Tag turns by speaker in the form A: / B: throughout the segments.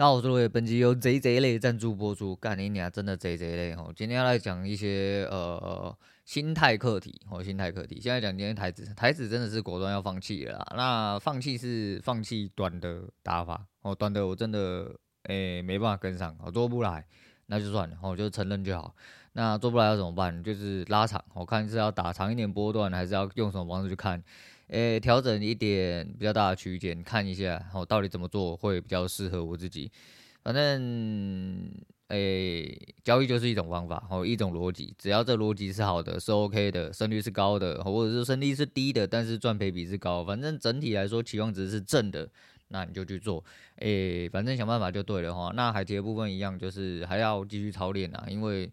A: 大家好，我是罗伟，本集由贼贼类赞助播出。干你娘，真的贼贼类哦！今天要来讲一些呃心态课题哦，心态课题。现在讲今天台子，台子真的是果断要放弃了。那放弃是放弃短的打法哦，短的我真的诶、欸、没办法跟上，我做不来，那就算了，我就承认就好。那做不来要怎么办？就是拉长，我看是要打长一点波段，还是要用什么方式去看？诶，调整一点比较大的区间，看一下哦到底怎么做会比较适合我自己。反正诶，交易就是一种方法，哦，一种逻辑，只要这逻辑是好的，是 OK 的，胜率是高的，或者是胜率是低的，但是赚赔比是高，反正整体来说期望值是正的，那你就去做。诶，反正想办法就对了哈。那海铁的部分一样，就是还要继续操练啊，因为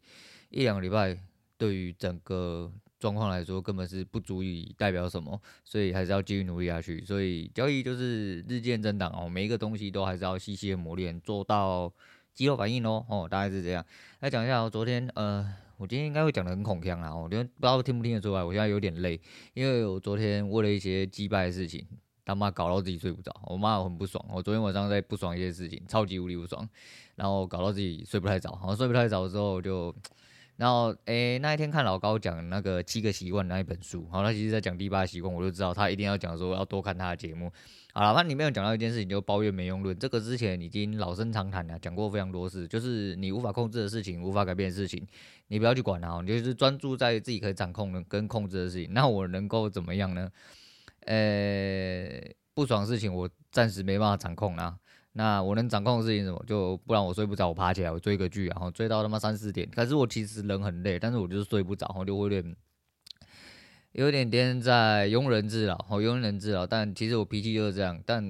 A: 一两个礼拜对于整个。状况来说，根本是不足以代表什么，所以还是要继续努力下去。所以交易就是日渐增长哦，每一个东西都还是要细细的磨练，做到肌肉反应咯。哦，大概是这样。来讲一下，我昨天呃，我今天应该会讲得很恐锵啊，我觉得不知道听不听得出来，我现在有点累，因为我昨天为了一些击败的事情，他妈搞到自己睡不着，我妈很不爽。我昨天晚上在不爽一些事情，超级无力不爽，然后搞到自己睡不太着，然后睡不太着之后就。然后，诶，那一天看老高讲那个七个习惯那一本书，好，他其实在讲第八习惯，我就知道他一定要讲说要多看他的节目。好了，反正里面有讲到一件事情，就抱怨没用论，这个之前已经老生常谈了，讲过非常多次，就是你无法控制的事情，无法改变的事情，你不要去管它，你就是专注在自己可以掌控的跟控制的事情。那我能够怎么样呢？诶，不爽的事情我暂时没办法掌控啊。那我能掌控的事情什么？就不然我睡不着，我爬起来我追个剧，然后追到他妈三四点。可是我其实人很累，但是我就是睡不着，我就会有点有点点在庸人自扰，哦，庸人自扰。但其实我脾气就是这样，但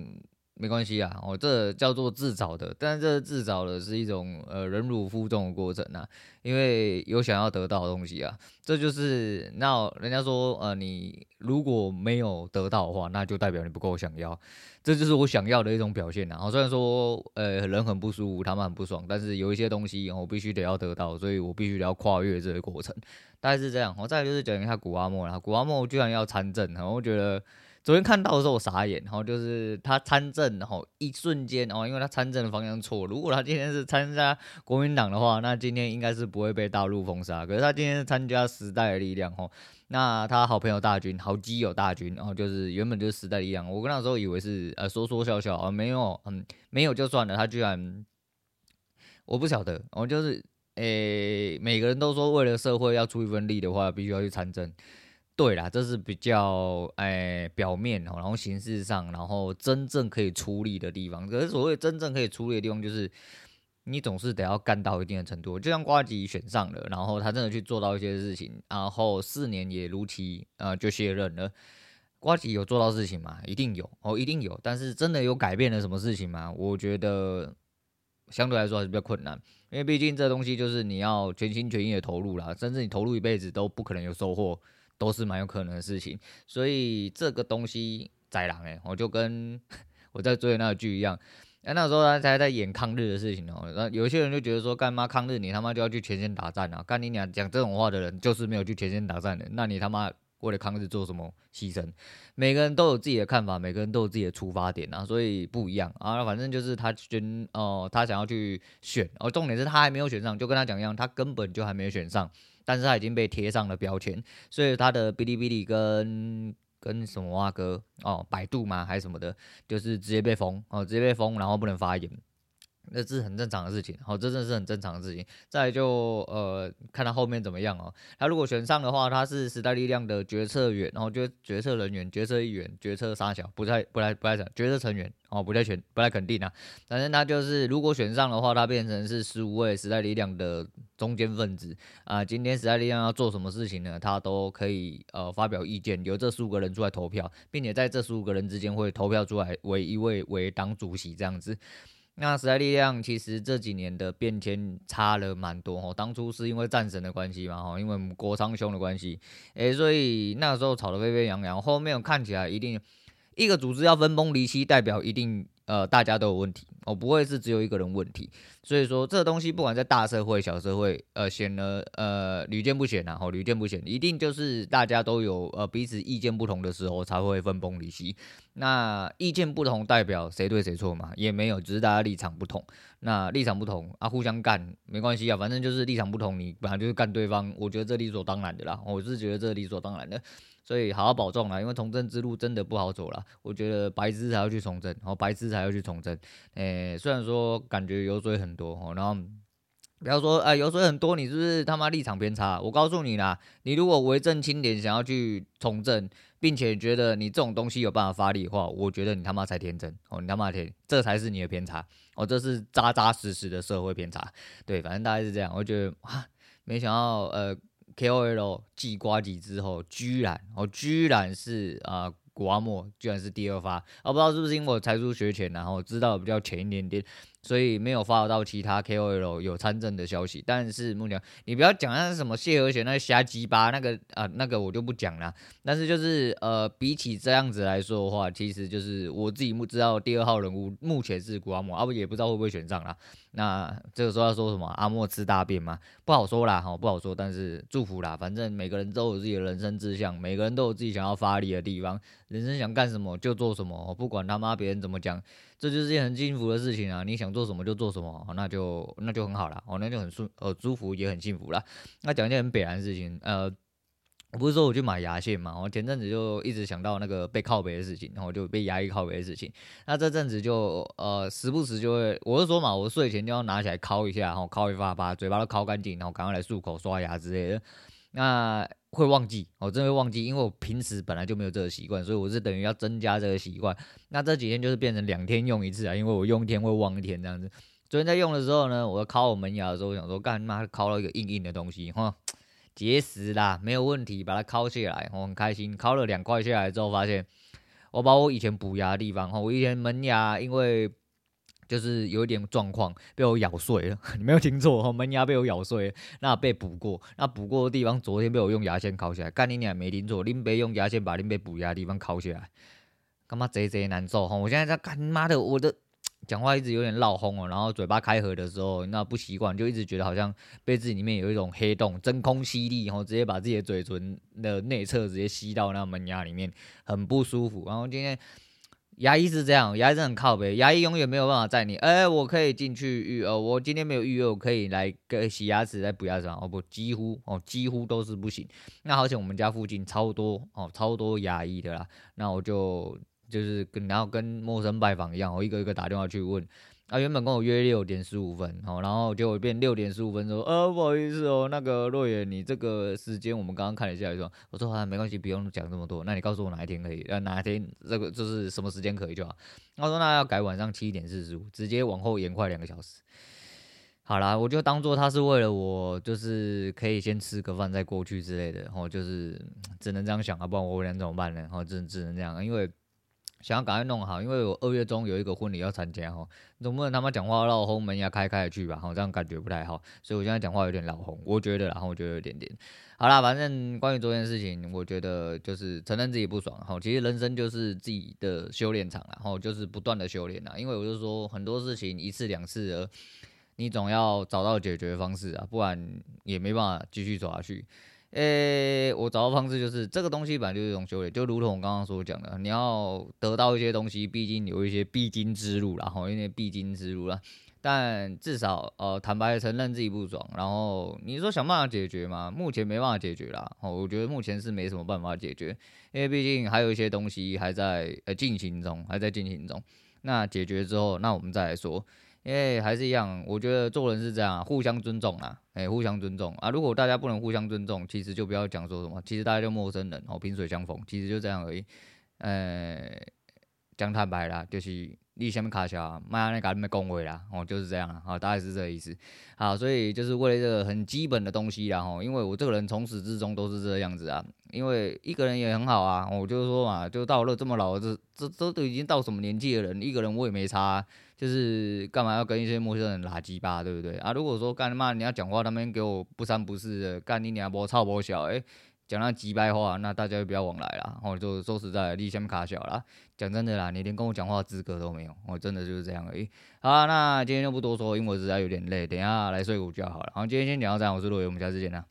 A: 没关系啊，我这叫做自找的。但是这自找的是一种呃忍辱负重的过程啊，因为有想要得到的东西啊，这就是那人家说呃你如果没有得到的话，那就代表你不够想要。这就是我想要的一种表现啊！虽然说，呃，人很不舒服，他们很不爽，但是有一些东西我必须得要得到，所以我必须得要跨越这个过程，大概是这样。我再就是讲一下古阿莫啦，古阿莫居然要参政，然后我觉得。昨天看到的时候我傻眼，然后就是他参政，然后一瞬间哦，因为他参政的方向错。如果他今天是参加国民党的话，那今天应该是不会被大陆封杀。可是他今天是参加时代的力量，吼，那他好朋友大军，好基友大军，然后就是原本就是时代力量。我跟那时候以为是呃说说笑笑啊，没有，嗯，没有就算了。他居然，我不晓得，我就是诶、每个人都说为了社会要出一份力的话，必须要去参政。对啦，这是比较哎表面哦，然后形式上，然后真正可以出力的地方。可是所谓真正可以出力的地方，就是你总是得要干到一定的程度。就像瓜吉选上了，然后他真的去做到一些事情，然后四年也如期呃就卸任了。瓜吉有做到事情吗？一定有哦，一定有。但是真的有改变了什么事情吗？我觉得相对来说还是比较困难，因为毕竟这东西就是你要全心全意的投入啦，甚至你投入一辈子都不可能有收获。都是蛮有可能的事情，所以这个东西宰狼诶，我就跟 我在追的那个剧一样，哎，那时候他才在演抗日的事情哦，那有些人就觉得说，干嘛抗日你他妈就要去前线打仗啊？干你娘讲这种话的人就是没有去前线打仗的，那你他妈为了抗日做什么牺牲？每个人都有自己的看法，每个人都有自己的出发点啊，所以不一样啊。反正就是他选哦，他想要去选，哦，重点是他还没有选上，就跟他讲一样，他根本就还没有选上。但是他已经被贴上了标签，所以他的哔哩哔哩跟跟什么啊哥？哦，百度嘛还是什么的，就是直接被封哦，直接被封，然后不能发言。那是很正常的事情，好，这真的是很正常的事情。再就呃，看他后面怎么样哦。他如果选上的话，他是时代力量的决策员，然后决决策人员、决策议员、决策沙小，不太不太不太讲决策成员哦，不太全不太肯定啊。反正他就是如果选上的话，他变成是十五位时代力量的中坚分子啊。今天时代力量要做什么事情呢？他都可以呃发表意见，由这十五个人出来投票，并且在这十五个人之间会投票出来为一位为党主席这样子。那时代力量其实这几年的变迁差了蛮多哦，当初是因为战神的关系嘛，哈，因为我们国昌兄的关系，诶，所以那个时候吵得沸沸扬扬，后面看起来一定一个组织要分崩离析，代表一定。呃，大家都有问题，我、哦、不会是只有一个人问题，所以说这东西不管在大社会、小社会，呃，显得呃屡见不鲜呐，吼，屡见不鲜，一定就是大家都有呃彼此意见不同的时候才会分崩离析。那意见不同代表谁对谁错嘛？也没有，只是大家立场不同。那立场不同啊，互相干没关系啊，反正就是立场不同，你本来就是干对方，我觉得这理所当然的啦，我是觉得这理所当然的。所以好好保重啦，因为从政之路真的不好走了。我觉得白痴才要去从政，然后白痴才要去从政。诶、虽然说感觉油水很多哦，然后不要说啊、油水很多，你是不是他妈立场偏差？我告诉你啦，你如果为政清廉，想要去从政，并且觉得你这种东西有办法发力的话，我觉得你他妈才天真哦，你他妈天，这才是你的偏差哦，这是扎扎实实的社会偏差。对，反正大概是这样。我觉得啊，没想到呃。KOL 继呱吉之后，居然哦，居然是啊，古阿莫居然是第二发，我、啊、不知道是不是因为我才疏学浅，然后知道比较浅一点点。所以没有发到其他 KOL 有参政的消息，但是目前你不要讲那是什么谢和弦那瞎鸡巴那个啊，那个我就不讲了。但是就是呃，比起这样子来说的话，其实就是我自己不知道第二号人物目前是古阿莫，阿、啊、不也不知道会不会选上啦。那这个时候要说什么阿莫吃大便吗？不好说啦，哈，不好说。但是祝福啦，反正每个人都有自己的人生志向，每个人都有自己想要发力的地方，人生想干什么就做什么，不管他妈别人怎么讲。这就是件很幸福的事情啊！你想做什么就做什么，那就那就很好了，哦，那就很舒呃舒服也很幸福了。那讲一件很北然的事情，呃，我不是说我去买牙线嘛，我前阵子就一直想到那个被靠北的事情，然后就被牙医靠北的事情。那这阵子就呃时不时就会，我是说嘛，我睡前就要拿起来敲一下，然后敲一发，把嘴巴都敲干净，然后赶快来漱口、刷牙之类的。那会忘记，我真的会忘记，因为我平时本来就没有这个习惯，所以我是等于要增加这个习惯。那这几天就是变成两天用一次啊，因为我用一天会忘一天这样子。昨天在用的时候呢，我敲我门牙的时候，我想说干妈敲到一个硬硬的东西，哈，结石啦，没有问题，把它敲下来，我很开心。敲了两块下来之后，发现我把我以前补牙的地方，哈，我以前门牙因为。就是有一点状况，被我咬碎了。你没有听错哈，门牙被我咬碎了，那被补过，那补过的地方，昨天被我用牙线烤起来。干你娘没听错，林北用牙线把林北补牙的地方烤起来，干嘛贼贼难受哈？我现在在干妈的，我的讲话一直有点闹轰哦，然后嘴巴开合的时候，那不习惯，就一直觉得好像杯子里面有一种黑洞，真空吸力，然后直接把自己的嘴唇的内侧直接吸到那门牙里面，很不舒服。然后今天。牙医是这样，牙医是很靠背，牙医永远没有办法载你。哎、我可以进去预约，我今天没有预约，我可以来给洗牙齿、来补牙齿。哦不，几乎哦，几乎都是不行。那好像我们家附近超多哦，超多牙医的啦。那我就就是跟然后跟陌生拜访一样，我一个一个打电话去问。啊，原本跟我约六点十五分，好，然后结果变六点十五分说，呃，不好意思哦，那个若野，你这个时间我们刚刚看了一下，说，我说啊，没关系，不用讲这么多，那你告诉我哪一天可以，呃，哪一天这个就是什么时间可以就好。他说那要改晚上七点四十五，直接往后延快两个小时。好啦，我就当做他是为了我，就是可以先吃个饭再过去之类的，然后就是只能这样想啊，不然我能怎么办呢？然后只只能这样，因为。想要赶快弄好，因为我二月中有一个婚礼要参加哈，总不能他妈讲话闹哄门牙开开去吧，哈，这样感觉不太好，所以我现在讲话有点老红，我觉得，然后我觉得有点点。好啦，反正关于昨天事情，我觉得就是承认自己不爽，哈，其实人生就是自己的修炼场，然后就是不断的修炼啊，因为我就说很多事情一次两次的，你总要找到解决方式啊，不然也没办法继续走下去。诶、我找到方式就是这个东西本来就是一种修炼，就如同我刚刚所讲的，你要得到一些东西，毕竟有一些必经之路啦，然后有点必经之路啦。但至少呃，坦白承认自己不爽，然后你说想办法解决嘛？目前没办法解决啦。哦，我觉得目前是没什么办法解决，因为毕竟还有一些东西还在呃进行中，还在进行中。那解决之后，那我们再来说。因为还是一样，我觉得做人是这样，互相尊重啊，哎、互相尊重啊。如果大家不能互相尊重，其实就不要讲说什么，其实大家就陌生人哦，萍水相逢，其实就这样而已。呃、讲坦白啦，就是你下面卡小，麦阿内嘎那边恭维啦，哦，就是这样啊，大概是这个意思。好，所以就是为了这个很基本的东西啦，吼，因为我这个人从始至终都是这个样子啊。因为一个人也很好啊，我就是说嘛，就到了这么老，这这这都已经到什么年纪的人，一个人我也没差、就是干嘛要跟一些陌生人拉鸡巴，对不对啊？如果说干嘛你要讲话，他们给我不三不四的，干你娘波操波小，诶，讲那鸡巴话，那大家就不要往来了。哦，就说实在的，你先卡小了。讲真的啦，你连跟我讲话资格都没有。哦，真的就是这样而已。好，那今天就不多说，因为我实在有点累，等下来睡午觉好了。好，今天先讲到这样，我是陆伟，我们下次见啦。